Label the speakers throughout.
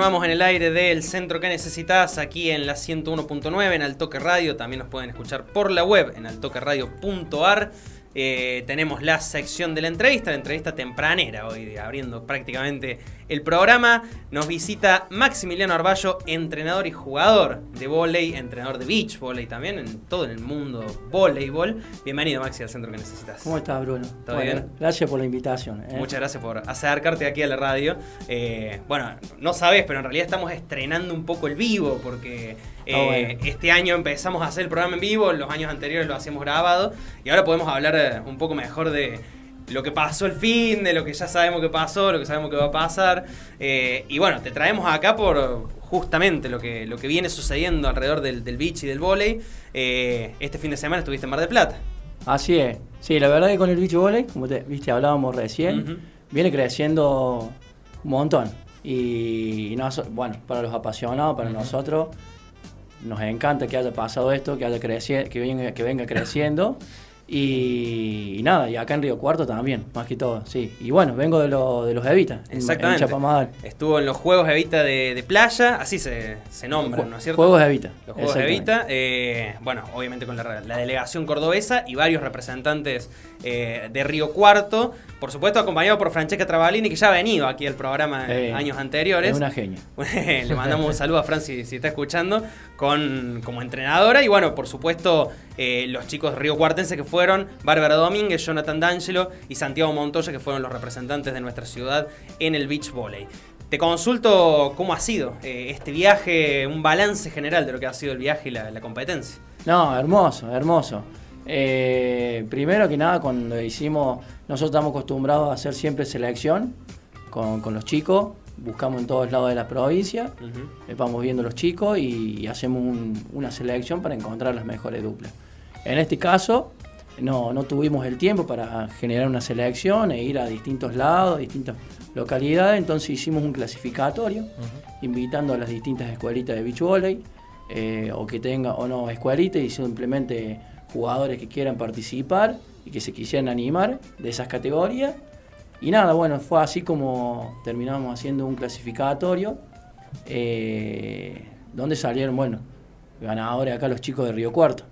Speaker 1: Continuamos en el aire del centro que necesitas aquí en la 101.9 en Altoque Radio. También nos pueden escuchar por la web en altoqueradio.ar. Eh, tenemos la sección de la entrevista, la entrevista tempranera hoy, abriendo prácticamente el programa. Nos visita Maximiliano Arballo, entrenador y jugador de volei, entrenador de beach volley también, en todo el mundo voleibol. Bienvenido Maxi al centro que necesitas.
Speaker 2: ¿Cómo estás Bruno?
Speaker 1: ¿Todo bien?
Speaker 2: Gracias por la invitación.
Speaker 1: ¿eh? Muchas gracias por acercarte aquí a la radio. Eh, bueno, no sabes, pero en realidad estamos estrenando un poco el vivo porque eh, este año empezamos a hacer el programa en vivo, los años anteriores lo hacíamos grabado y ahora podemos hablar eh, un poco mejor de lo que pasó el fin, de lo que ya sabemos que pasó, lo que sabemos que va a pasar. Eh, y bueno, te traemos acá por justamente lo que, lo que viene sucediendo alrededor del, del beach y del volei. este fin de semana estuviste en Mar del Plata.
Speaker 2: Así es. Sí, la verdad que con el beach volley, como te viste, hablábamos recién, viene creciendo un montón. Y, no, bueno, para los apasionados, para nosotros, nos encanta que haya pasado esto, que, haya que, venga, que venga creciendo. Y, nada, y acá en Río Cuarto también, más que todo, sí. Y bueno, vengo de, de los Evita,
Speaker 1: Exactamente. En Estuvo en los Juegos Evita de, playa, así se, se nombran, ¿no es cierto?
Speaker 2: Juegos Evita.
Speaker 1: Los Juegos Evita, eh, bueno, obviamente con la, delegación cordobesa y varios representantes eh, de Río Cuarto, por supuesto acompañado por Francesca Travalini, que ya ha venido aquí al programa en años anteriores.
Speaker 2: Es una genia.
Speaker 1: Le mandamos un saludo a Fran si, está escuchando, con, como entrenadora. Y bueno, por supuesto, eh, los chicos río cuartense que fueron Bárbara Domínguez, Jonathan D'Angelo y Santiago Montoya, que fueron los representantes de nuestra ciudad en el beach volley. Te consulto cómo ha sido eh, este viaje, un balance general de lo que ha sido el viaje y la, la competencia.
Speaker 2: No, hermoso, hermoso. Eh, primero que nada, cuando hicimos, nosotros estamos acostumbrados a hacer siempre selección con, los chicos, buscamos en todos lados de la provincia, eh, vamos viendo los chicos y, hacemos una selección para encontrar las mejores duplas. En este caso, no, tuvimos el tiempo para generar una selección e ir a distintos lados, distintas localidades, entonces hicimos un clasificatorio, invitando a las distintas escuelitas de beach volley, eh, o que tenga o no escuelitas y simplemente jugadores que quieran participar y que se quisieran animar de esas categorías. Y nada, bueno, fue así como terminamos haciendo un clasificatorio, eh, donde salieron, bueno, ganadores acá los chicos de Río Cuarto.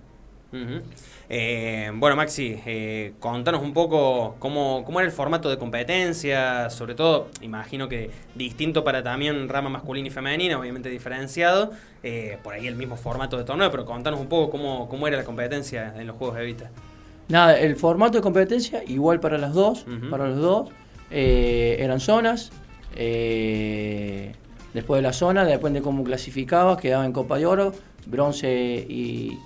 Speaker 1: Eh, bueno, Maxi, eh, contanos un poco cómo, cómo, era el formato de competencia, sobre todo, imagino que distinto para también rama masculina y femenina, obviamente diferenciado, eh, por ahí el mismo formato de torneo, pero contanos un poco cómo, cómo era la competencia en los Juegos de Vista.
Speaker 2: Nada, el formato de competencia igual para las dos, para los dos, eran zonas, después de la zona, después de cómo clasificabas, quedaba en Copa de Oro, bronce y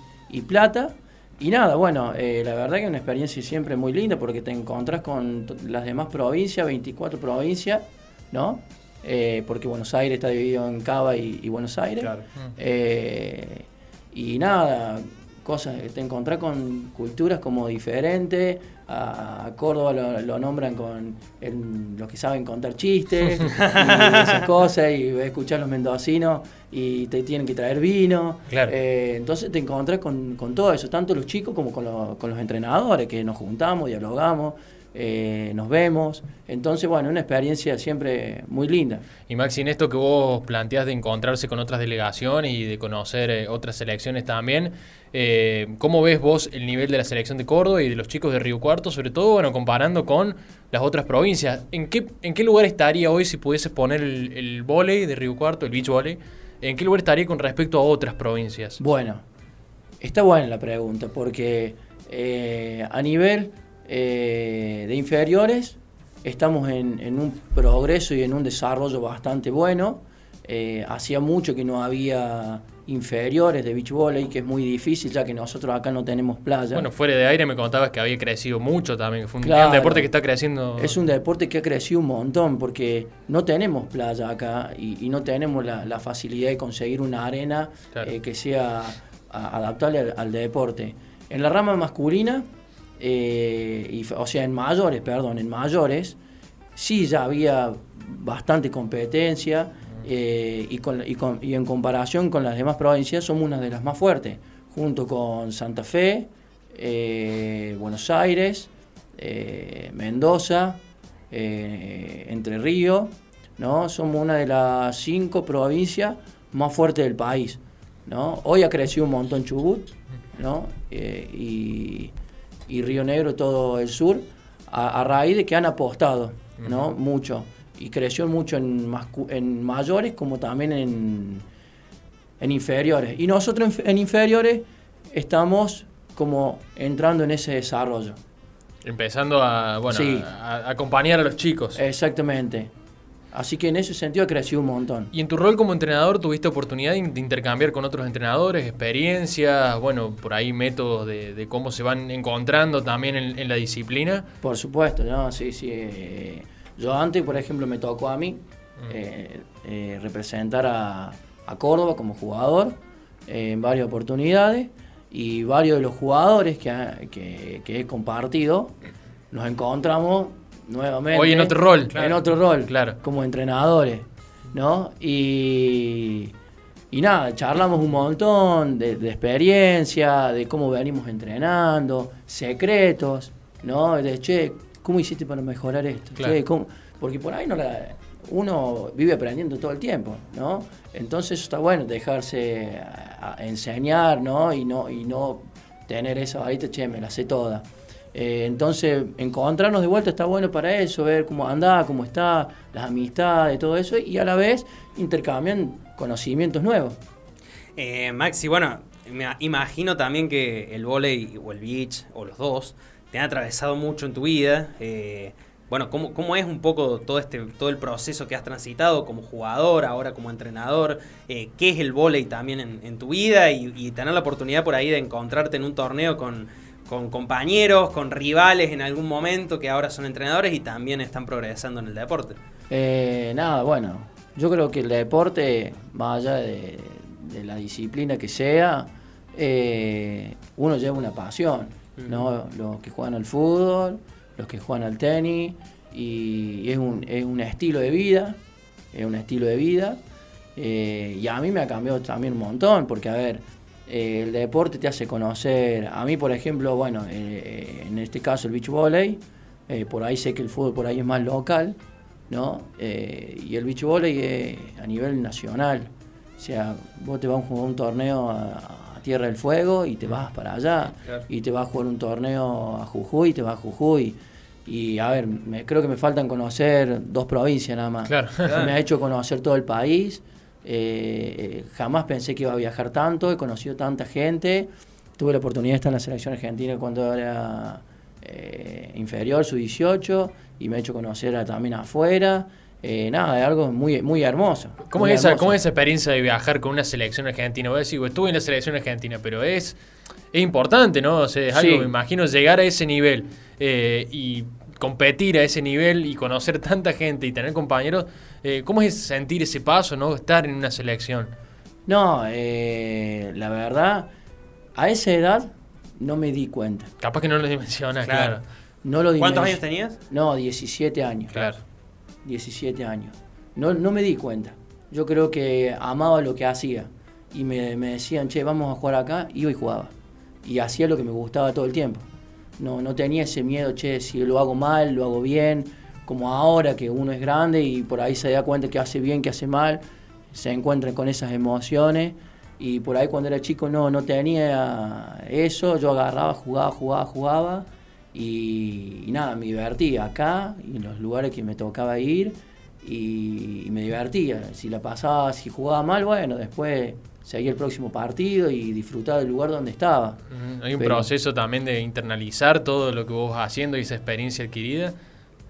Speaker 2: plata. Y nada, bueno, eh, la verdad que es una experiencia siempre muy linda porque te encontrás con las demás provincias, 24 provincias, ¿no? Eh, porque Buenos Aires está dividido en Cava y, Buenos Aires. Claro. Eh, y nada, cosas, te encontrás con culturas como diferentes, a, Córdoba lo, nombran con los que saben contar chistes y esas cosas, y escuchar los mendocinos y te tienen que traer vino. Eh, entonces te encontrás con, todo eso, tanto los chicos como con, los entrenadores, que nos juntamos, dialogamos. Eh, nos vemos. Entonces, bueno, una experiencia siempre muy linda.
Speaker 3: Y Maxi, en esto que vos planteás de encontrarse con otras delegaciones y de conocer eh, otras selecciones también, eh, ¿cómo ves vos el nivel de la selección de Córdoba y de los chicos de Río Cuarto, sobre todo, bueno, comparando con las otras provincias? ¿En qué, en qué lugar estaría hoy si pudieses poner el, el volei de Río Cuarto, el beach volley? ¿En qué lugar estaría con respecto a otras provincias?
Speaker 2: Bueno, está buena la pregunta, porque a nivel eh, de inferiores estamos en, un progreso y en un desarrollo bastante bueno. Eh, hacía mucho que no había inferiores de beach volley, que es muy difícil ya que nosotros acá no tenemos playa.
Speaker 3: Bueno, fuera de aire me contabas que había crecido mucho también, que fue un,
Speaker 2: Claro.
Speaker 3: un deporte que está creciendo.
Speaker 2: Es un deporte que ha crecido un montón porque no tenemos playa acá y, y no tenemos la, la facilidad de conseguir una arena
Speaker 3: Claro.
Speaker 2: eh, que sea a- adaptable al, al deporte. En la rama masculina, eh, o sea, en mayores, perdón, en mayores, sí ya había bastante competencia eh, y, con- y con- y en comparación con las demás provincias somos una de las más fuertes, junto con Santa Fe, eh, Buenos Aires, Mendoza, Entre Ríos, ¿no? Somos una de las cinco provincias más fuertes del país, ¿no? Hoy ha crecido un montón Chubut, ¿no? Y, y Río Negro, todo el sur, a, a raíz de que han apostado, ¿no? Mucho. Y creció mucho en, mayores como también en, en inferiores. Y nosotros en, inferiores estamos como entrando en ese desarrollo.
Speaker 3: Empezando a, bueno,
Speaker 2: Sí.
Speaker 3: a, a acompañar a los chicos.
Speaker 2: Exactamente. Así que en ese sentido crecido un montón.
Speaker 3: Y en tu rol como entrenador, ¿tuviste oportunidad de in- de intercambiar con otros entrenadores, experiencias, bueno, por ahí métodos de, de cómo se van encontrando también en, en la disciplina?
Speaker 2: Por supuesto, ¿no? Sí, sí. eh, yo antes, por ejemplo, me tocó a mí eh, eh, representar a, a Córdoba como jugador eh, en varias oportunidades y varios de los jugadores que, que, que he compartido nos encontramos nuevamente.
Speaker 3: Hoy en otro rol,
Speaker 2: En
Speaker 3: claro.
Speaker 2: otro rol,
Speaker 3: Claro.
Speaker 2: como entrenadores, ¿no? Y, y nada, charlamos un montón de, de experiencia, de cómo venimos entrenando, secretos, ¿no? De, che, ¿cómo hiciste para mejorar esto?
Speaker 3: Claro.
Speaker 2: Che, ¿cómo? Porque por ahí no la- uno vive aprendiendo todo el tiempo, ¿no? Entonces está bueno dejarse a- a enseñar, ¿no? Y no, y no tener esa varita, che, me la sé toda. Eh, entonces, encontrarnos de vuelta está bueno para eso, ver cómo anda, cómo está, las amistades, todo eso, y a la vez intercambian conocimientos nuevos.
Speaker 1: Eh, Maxi, bueno, me imagino también que el volei o el beach, o los dos, te han atravesado mucho en tu vida. Eh, bueno, ¿cómo, ¿cómo es un poco todo este todo el proceso que has transitado como jugador, ahora como entrenador? Eh, ¿Qué es el volei también en, tu vida? Y, y tener la oportunidad por ahí de encontrarte en un torneo con, con compañeros, con rivales en algún momento que ahora son entrenadores y también están progresando en el deporte.
Speaker 2: Eh, nada, bueno, yo creo que el deporte, más allá de, de la disciplina que sea, eh, uno lleva una pasión, ¿no? Los que juegan al fútbol, los que juegan al tenis, y es un, es un estilo de vida, es un estilo de vida, eh, y a mí me ha cambiado también un montón, porque a ver, eh, el deporte te hace conocer, a mí por ejemplo, bueno, eh, en este caso el beach volley, eh, por ahí sé que el fútbol por ahí es más local, ¿no? Eh, y el beach volley es a nivel nacional. O sea, vos te vas a jugar un torneo a, a Tierra del Fuego y te vas para allá.
Speaker 1: Claro.
Speaker 2: Y te vas a jugar un torneo a Jujuy y te vas a Jujuy. Y a ver, me- creo que me faltan conocer dos provincias nada más.
Speaker 3: Claro.
Speaker 2: Me ha hecho conocer todo el país. Eh, jamás pensé que iba a viajar tanto. He conocido tanta gente. Tuve la oportunidad de estar en la selección argentina cuando era eh, inferior, su 18, y me ha hecho conocer a- también afuera. Eh, nada, es algo muy, muy hermoso.
Speaker 3: ¿Cómo
Speaker 2: muy
Speaker 3: es, esa,
Speaker 2: hermoso.
Speaker 3: ¿Cómo es esa experiencia de viajar con una selección argentina? Voy a decir, estuve en la selección argentina, pero es, es importante, ¿no? O sea, es algo,
Speaker 2: Sí.
Speaker 3: me imagino, llegar a ese nivel y competir a ese nivel y conocer tanta gente y tener compañeros. eh, ¿Cómo es sentir ese paso, ¿no? Estar en una selección.
Speaker 2: No, eh, la verdad, a esa edad no me di cuenta.
Speaker 3: Capaz que no lo dimensionas, claro.
Speaker 1: Claro.
Speaker 2: No lo
Speaker 1: ¿Cuántos años tenías?
Speaker 2: No, 17 años.
Speaker 3: Claro.
Speaker 2: 17 años. No, no me di cuenta. Yo creo que amaba lo que hacía. Y me, me decían, che, vamos a jugar acá. Iba y jugaba. Y hacía lo que me gustaba todo el tiempo. No, no tenía ese miedo, che, si lo hago mal, lo hago bien. Como ahora que uno es grande y por ahí se da cuenta que hace bien, que hace mal. Se encuentra con esas emociones. Y por ahí cuando era chico no, no tenía eso. Yo agarraba, jugaba, jugaba, jugaba. Y, y nada, me divertía acá y en los lugares que me tocaba ir y, y me divertía. Si la pasaba, si jugaba mal, bueno, después seguía el próximo partido y disfrutaba del lugar donde estaba.
Speaker 3: Hay un
Speaker 2: Pero-
Speaker 3: proceso también de internalizar todo lo que vos vas haciendo y esa experiencia adquirida.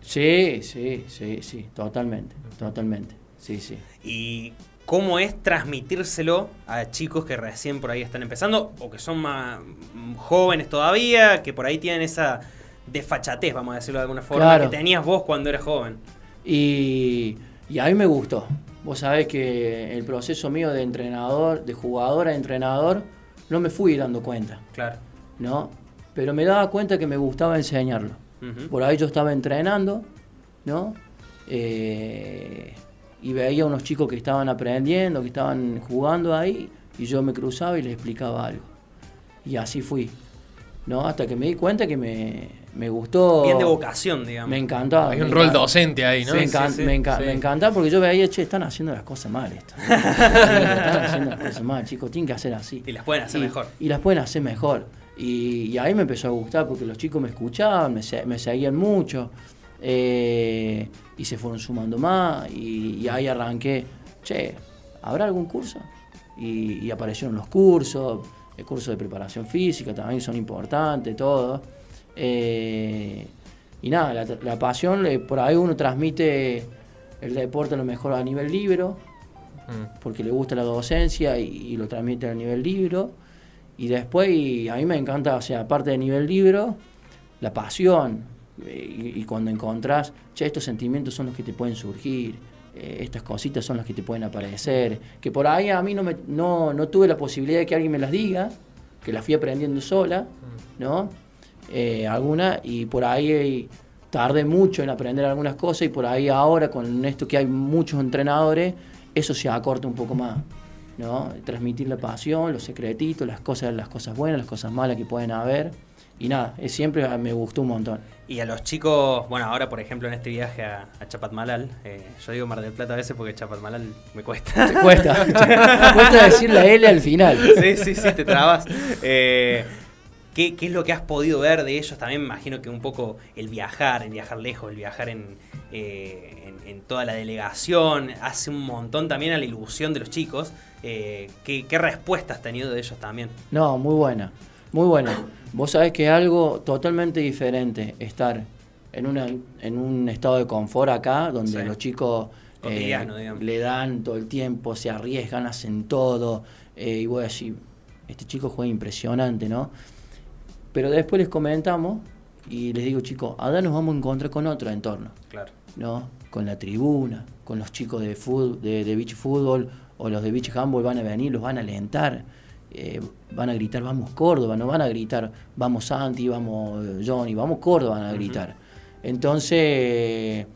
Speaker 2: Sí, sí, sí, sí, totalmente, totalmente. Sí, sí.
Speaker 1: Y cómo es transmitírselo a chicos que recién por ahí están empezando o que son más mm, jóvenes todavía, que por ahí tienen esa desfachatez, vamos a decirlo de alguna forma,
Speaker 2: Claro.
Speaker 1: que tenías vos cuando eras joven.
Speaker 2: Y, y a mí me gustó. Vos sabés que el proceso mío de entrenador, de jugador a entrenador, no me fui dando cuenta,
Speaker 1: Claro.
Speaker 2: ¿no? Pero me daba cuenta que me gustaba enseñarlo. Por ahí yo estaba entrenando, ¿no? Eh, y veía unos chicos que estaban aprendiendo, que estaban jugando ahí, y yo me cruzaba y les explicaba algo. Y así fui, ¿no? Hasta que me di cuenta que me, me gustó.
Speaker 1: Bien de vocación, digamos.
Speaker 2: Me encantaba.
Speaker 3: Hay un rol
Speaker 2: encanta-
Speaker 3: docente ahí, ¿no?
Speaker 2: me,
Speaker 1: Sí,
Speaker 2: encan-
Speaker 1: sí,
Speaker 2: me, enca-
Speaker 1: sí.
Speaker 2: me encantaba porque yo veía, che, están haciendo las cosas mal esto. están haciendo las cosas mal, chicos, tienen que hacer así.
Speaker 1: Y las pueden hacer
Speaker 2: Y-
Speaker 1: mejor.
Speaker 2: Y las pueden hacer mejor. Y, y ahí me empezó a gustar porque los chicos me escuchaban, me, se- me seguían mucho. eh, y se fueron sumando más. Y, y ahí arranqué, che, ¿habrá algún curso? Y, y aparecieron los cursos, el curso de preparación física también son importantes, todo. Eh, y nada, la, la pasión, eh, por ahí uno transmite el deporte a lo mejor a nivel libro,
Speaker 3: Mm.
Speaker 2: porque le gusta la docencia y, y lo transmite a nivel libro. Y después, y a mí me encanta, o sea, aparte de nivel libro, la pasión. eh, Y, y cuando encontrás, che, estos sentimientos son los que te pueden surgir, eh, estas cositas son las que te pueden aparecer. Que por ahí a mí no, me, no, no tuve la posibilidad de que alguien me las diga, que las fui aprendiendo sola, ¿no? Eh, alguna, y por ahí eh, tardé mucho en aprender algunas cosas, y por ahí ahora, con esto que hay muchos entrenadores, eso se acorta un poco más. ¿no? Transmitir la pasión, los secretitos, las cosas, las cosas buenas, las cosas malas que pueden haber. Y nada, es siempre me gustó un montón.
Speaker 1: Y a los chicos, bueno, ahora por ejemplo en este viaje a, a Chapatmalal, eh, yo digo Mar del Plata a veces porque Chapatmalal me cuesta.
Speaker 2: Te cuesta, te cuesta decir la L al final.
Speaker 1: sí, sí, sí, te trabas. Eh, ¿qué, qué es lo que has podido ver de ellos? También me imagino que un poco el viajar, el viajar lejos, el viajar en, eh, en, en toda la delegación, hace un montón también a la ilusión de los chicos. Eh, ¿qué, ¿Qué respuesta has tenido de ellos también?
Speaker 2: No, muy buena, muy buena. Vos sabés que es algo totalmente diferente estar en, una, en un estado de confort acá, donde
Speaker 1: Sí.
Speaker 2: los chicos eh, le dan todo el tiempo, se arriesgan, hacen todo. eh, y voy a decir, este chico juega impresionante, ¿no? Pero después les comentamos y les digo, chicos, ahora nos vamos a encontrar con otro entorno.
Speaker 1: Claro.
Speaker 2: ¿no? Con la tribuna, con los chicos de, fútbol, de, de beach fútbol o los de beach handball van a venir, los van a alentar, eh, van a gritar vamos Córdoba, no van a gritar vamos Santi, vamos Johnny, vamos Córdoba, van a gritar. Entonces,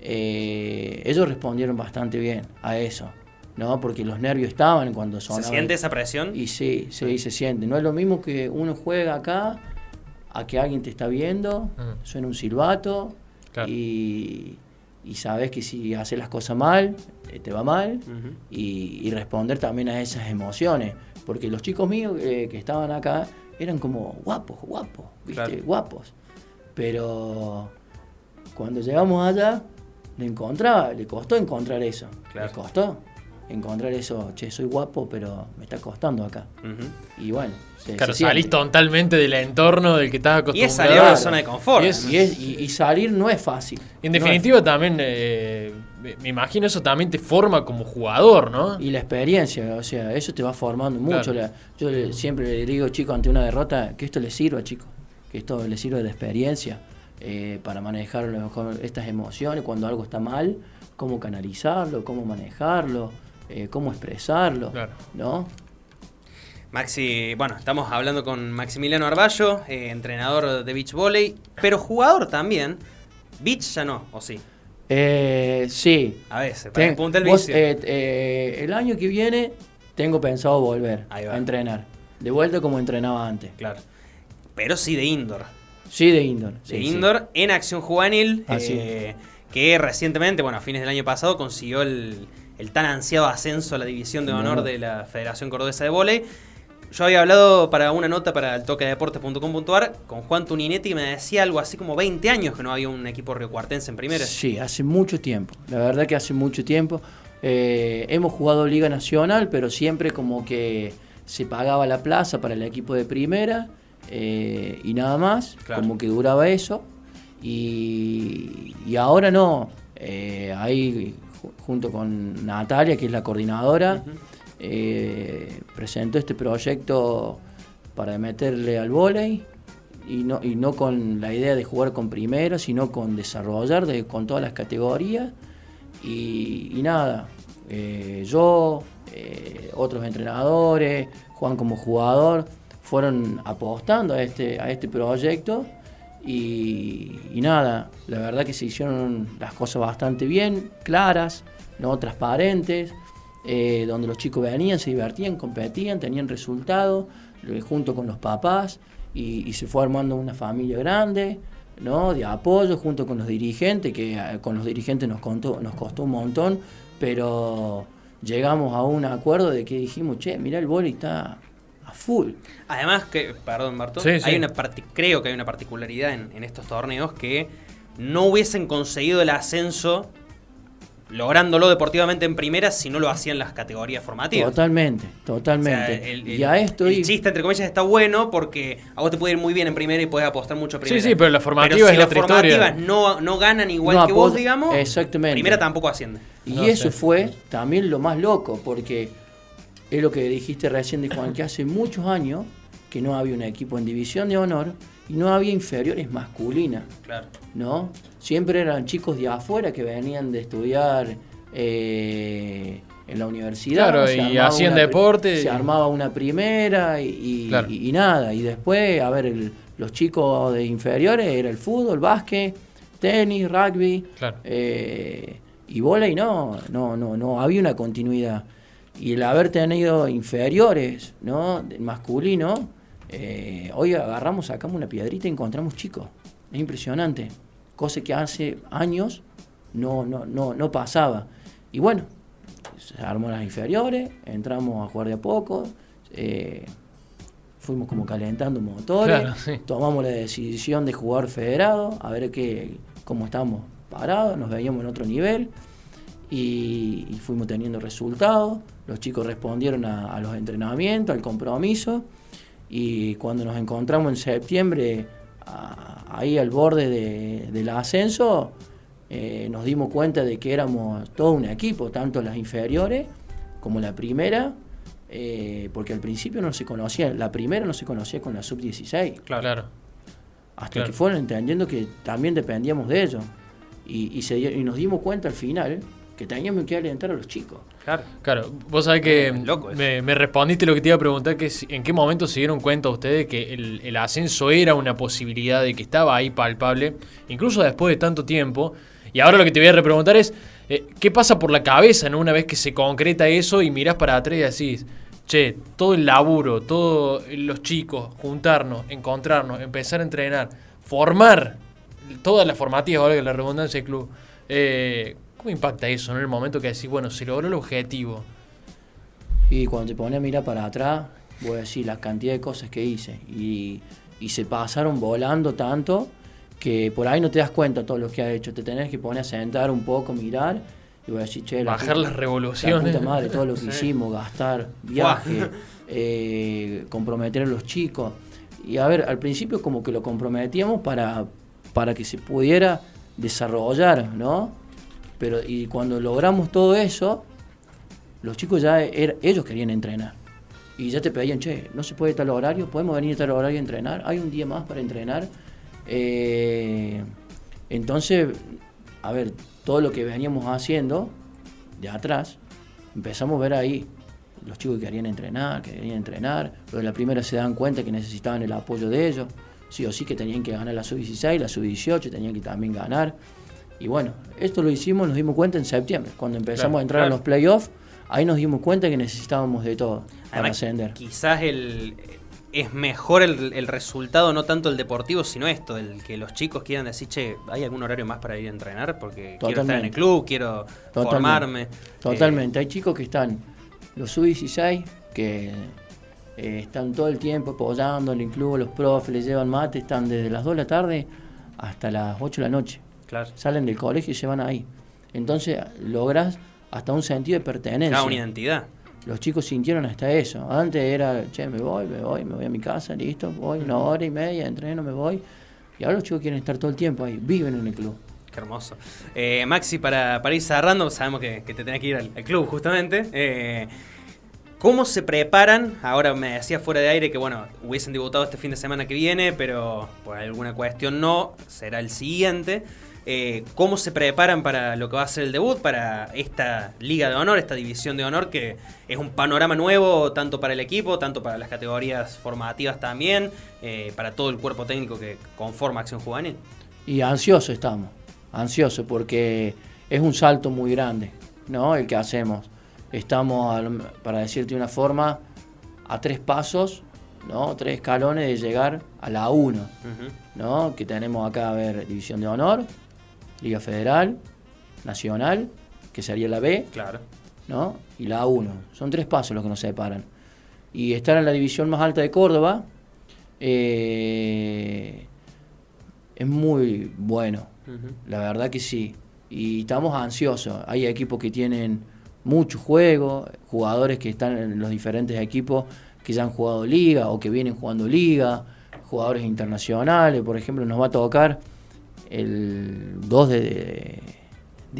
Speaker 2: eh, ellos respondieron bastante bien a eso, ¿no? Porque los nervios estaban cuando
Speaker 1: ¿Se
Speaker 2: sonaba.
Speaker 1: siente esa presión?
Speaker 2: Y sí, sí, se siente. No es lo mismo que uno juega acá a que alguien te está viendo,
Speaker 3: Mm.
Speaker 2: suena un silbato
Speaker 3: Claro.
Speaker 2: y, y sabes que si haces las cosas mal, eh, te va mal y responder también a esas emociones. Porque los chicos míos eh, que estaban acá eran como guapos, guapos, ¿viste?
Speaker 1: Claro.
Speaker 2: Guapos. Pero cuando llegamos allá, le encontraba, le costó encontrar eso.
Speaker 1: Claro.
Speaker 2: Le costó encontrar eso, che, soy guapo, pero me está costando acá.
Speaker 1: Ujú.
Speaker 2: Y bueno, se,
Speaker 3: Claro,
Speaker 2: se
Speaker 3: salís totalmente del entorno del que estás
Speaker 1: Y es
Speaker 3: acostumbrado.
Speaker 1: salir de la zona de confort.
Speaker 3: Y es-
Speaker 2: Y, es- y- y salir no es fácil.
Speaker 3: En
Speaker 2: No
Speaker 3: definitiva, también, eh, me- imagino eso también te forma como jugador, ¿no?
Speaker 2: Y la experiencia, o sea, eso te va formando mucho.
Speaker 3: Claro.
Speaker 2: La- yo le- siempre le digo, chicos, ante una derrota, que esto les sirva, chicos. Que esto les sirva de experiencia eh, para manejar a lo mejor estas emociones, cuando algo está mal, cómo canalizarlo, cómo manejarlo, eh, cómo expresarlo,
Speaker 3: Claro.
Speaker 2: ¿no?
Speaker 1: Maxi, bueno, estamos hablando con Maximiliano Arballo, eh, entrenador de beach volley, pero jugador también. Beach ya no, o sí.
Speaker 2: Eh, sí.
Speaker 1: A veces, para
Speaker 2: Ten-
Speaker 1: el
Speaker 2: vos,
Speaker 1: vicio.
Speaker 2: eh, eh, el año que viene tengo pensado volver a entrenar. De vuelta como entrenaba antes.
Speaker 1: Claro. Pero sí de indoor.
Speaker 2: Sí, de indoor.
Speaker 1: De
Speaker 2: sí, sí.
Speaker 1: indoor en acción juvenil.
Speaker 2: Así
Speaker 1: eh, que recientemente, bueno, a fines del año pasado, consiguió el, el tan ansiado ascenso a la división de
Speaker 2: No.
Speaker 1: honor de la Federación Cordobesa de Voley. Yo había hablado para una nota para el toquedeportes.com.ar con Juan Tuninetti y me decía algo así como 20 años que no había un equipo riocuartense en primera.
Speaker 2: Sí, hace mucho tiempo. La verdad que hace mucho tiempo. Eh, hemos jugado Liga Nacional, pero siempre como que se pagaba la plaza para el equipo de primera eh, y nada más.
Speaker 1: Claro.
Speaker 2: Como que duraba eso. Y, y ahora no. Eh, hay junto con Natalia, que es la coordinadora, eh, presentó este proyecto para meterle al vóley y no, y no con la idea de jugar con primera, sino con desarrollar de, con todas las categorías. Y, nada, eh, yo, eh, otros entrenadores, Juan como jugador, fueron apostando a este, a este proyecto. Y, y, nada, la verdad que se hicieron las cosas bastante bien, claras, no transparentes. Eh, donde los chicos venían, se divertían, competían, tenían resultados, eh, junto con los papás, y, se fue armando una familia grande, ¿no? de apoyo, junto con los dirigentes, que eh, con los dirigentes nos, contó, nos costó un montón, pero llegamos a un acuerdo de que dijimos, che, mira el boli está a full.
Speaker 1: Además que, perdón Marto, hay una creo que hay una particularidad en, en estos torneos que no hubiesen conseguido el ascenso lográndolo deportivamente en primera si no lo hacían las categorías formativas.
Speaker 2: Totalmente, totalmente.
Speaker 1: el, y a esto el chiste, entre comillas, está bueno porque a vos te puede ir muy bien en primera y puedes apostar mucho a primera.
Speaker 3: Sí, sí, pero las formativas,
Speaker 1: las formativas no, no ganan igual que vos, digamos,
Speaker 2: exactamente.
Speaker 1: primera tampoco asciende.
Speaker 2: Y eso fue también lo más loco porque es lo que dijiste recién de Juan, que hace muchos años que no había un equipo en división de honor y no había inferiores masculinas.
Speaker 1: Claro.
Speaker 2: ¿No? Siempre eran chicos de afuera que venían de estudiar eh, en la universidad.
Speaker 3: Claro, y hacían deporte.
Speaker 2: Se armaba una primera y, nada. Y después, a ver, los chicos de inferiores era el fútbol, básquet, tenis, rugby.
Speaker 3: Claro.
Speaker 2: Eh, y y no, no, no, no, había una continuidad. Y el haber tenido inferiores, ¿no? Masculino, eh, hoy agarramos, sacamos una piedrita y encontramos chicos. Es impresionante. Cosa que hace años no, no, no, no pasaba. Y bueno, se armó las inferiores, entramos a jugar de a poco, eh, fuimos como calentando motores, tomamos la decisión de jugar federado, a ver qué, cómo estamos parados, nos veíamos en otro nivel y, fuimos teniendo resultados. Los chicos respondieron a los entrenamientos, al compromiso y cuando nos encontramos en septiembre ahí al borde del ascenso, eh, nos dimos cuenta de que éramos todo un equipo, tanto las inferiores como la primera, eh, porque al principio no se conocía, la primera no se conocía con la sub-16.
Speaker 3: Claro.
Speaker 2: Hasta que fueron entendiendo que también dependíamos de ellos. Y, y nos dimos cuenta al final que teníamos que alentar a los chicos.
Speaker 3: Claro. Claro, vos sabés que me, respondiste lo que te iba a preguntar, que es en qué momento se dieron cuenta ustedes que el, ascenso era una posibilidad, de que estaba ahí palpable, incluso después de tanto tiempo. Y ahora lo que te voy a repreguntar es, eh, ¿qué pasa por la cabeza una vez que se concreta eso y mirás para atrás y decís, che, todo el laburo, todos los chicos, juntarnos, encontrarnos, empezar a entrenar, formar todas las formativas, ahora que la redundancia del club, eh, ¿Cómo impacta eso en el momento que decís, bueno, se logró el objetivo?
Speaker 2: Y cuando te pones a mirar para atrás, voy a decir la cantidad de cosas que hice. Y, se pasaron volando tanto que por ahí no te das cuenta de todo lo que has hecho. Te tenés que poner a sentar un poco, mirar y voy a decir, che,
Speaker 3: bajar las revoluciones.
Speaker 2: La madre, todo lo que hicimos, gastar, viaje, eh, comprometer a los chicos. Y a ver, al principio como que lo comprometíamos para, para que se pudiera desarrollar, ¿no? Pero y cuando logramos todo eso, los chicos ya ellos querían entrenar. Y ya te pedían, che, no se puede tal horario, podemos venir a tal horario a entrenar, hay un día más para entrenar. Eh, entonces, a ver, todo lo que veníamos haciendo de atrás, empezamos a ver ahí los chicos que querían entrenar, que querían entrenar, pero de la primera se dan cuenta que necesitaban el apoyo de ellos, sí o sí que tenían que ganar la sub-16, la sub-18, tenían que también ganar. Y bueno, esto lo hicimos, nos dimos cuenta en septiembre, cuando empezamos a entrar a los playoffs, ahí nos dimos cuenta que necesitábamos de todo para ascender.
Speaker 1: Quizás el, es mejor el, resultado, no tanto el deportivo, sino esto, el que los chicos quieran decir, che, ¿hay algún horario más para ir a entrenar? Porque quiero estar en el club, quiero formarme.
Speaker 2: Totalmente, hay chicos que están, los sub-16, que eh, están todo el tiempo apoyando en el club, los profes les llevan mate, están desde las 2 de la tarde hasta las 8 de la noche. Salen del colegio y se van ahí. Entonces logras hasta un sentido de pertenencia.
Speaker 1: una identidad.
Speaker 2: Los chicos sintieron hasta eso. Antes era, che, me voy, me voy, me voy a mi casa, listo, voy una hora y media, entreno, me voy. Y ahora los chicos quieren estar todo el tiempo ahí, viven en el club.
Speaker 1: Qué hermoso. Eh, Maxi, para, para ir cerrando, sabemos que, te tenés que ir al, club justamente. Eh, ¿Cómo se preparan? Ahora me decía fuera de aire que, bueno, hubiesen debutado este fin de semana que viene, pero por alguna cuestión no, será el siguiente. Eh, ¿Cómo se preparan para lo que va a ser el debut, para esta Liga de Honor, esta División de Honor, que es un panorama nuevo tanto para el equipo, tanto para las categorías formativas también, para todo el cuerpo técnico que conforma Acción Juvenil?
Speaker 2: Y ansioso estamos ansioso porque es un salto muy grande, ¿no? El que hacemos. Estamos, para decirte una forma, a tres pasos, ¿no? Tres escalones de llegar a la 1, ¿no? Que tenemos acá, a ver, División de Honor, Liga Federal, Nacional, que sería la B,
Speaker 1: claro.
Speaker 2: ¿no? Y la 1. Son tres pasos los que nos separan. Y estar en la división más alta de Córdoba eh, es muy bueno, la verdad que sí. Y estamos ansiosos. Hay equipos que tienen mucho juego, jugadores que están en los diferentes equipos que ya han jugado liga o que vienen jugando liga, jugadores internacionales. Por ejemplo, nos va a tocar el 2 de,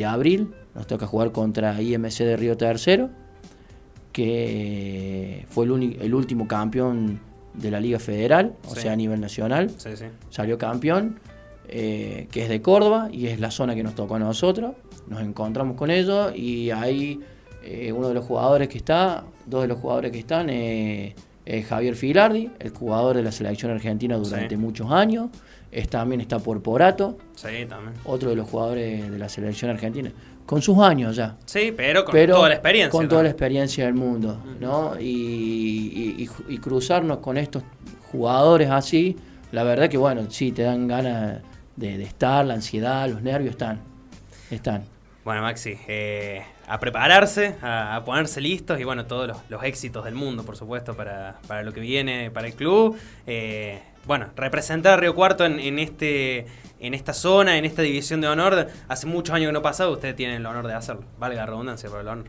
Speaker 2: abril, nos toca jugar contra IMC de Río Tercero, que fue el, el último campeón de la Liga Federal, o sea, a nivel nacional. Salió campeón eh, que es de Córdoba y es la zona que nos tocó a nosotros. Nos encontramos con ellos y ahí eh, uno de los jugadores que está, dos de los jugadores que están, eh, es Javier Filardi, el jugador de la selección argentina durante muchos años. Es, también está por Porato, otro de los jugadores de la selección argentina, con sus años ya.
Speaker 1: Sí, pero con toda la experiencia.
Speaker 2: Con toda la experiencia del mundo, ¿no? y cruzarnos con estos jugadores así, la verdad que bueno, sí, te dan ganas de, estar, la ansiedad, los nervios están. Están.
Speaker 1: Bueno, Maxi, eh, a prepararse, a, ponerse listos y bueno, todos los, éxitos del mundo, por supuesto, para, lo que viene para el club. Eh, bueno, representar a Río Cuarto en, este, en esta zona, en esta división de honor, hace muchos años que no pasado, ustedes tienen el honor de hacerlo. Valga la redundancia por el honor.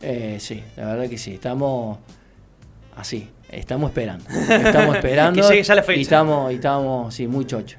Speaker 2: Eh, sí, la verdad que sí, estamos así, estamos esperando. Estamos esperando.
Speaker 1: que llegue ya la fecha.
Speaker 2: Y estamos, y estamos sí, muy chocho.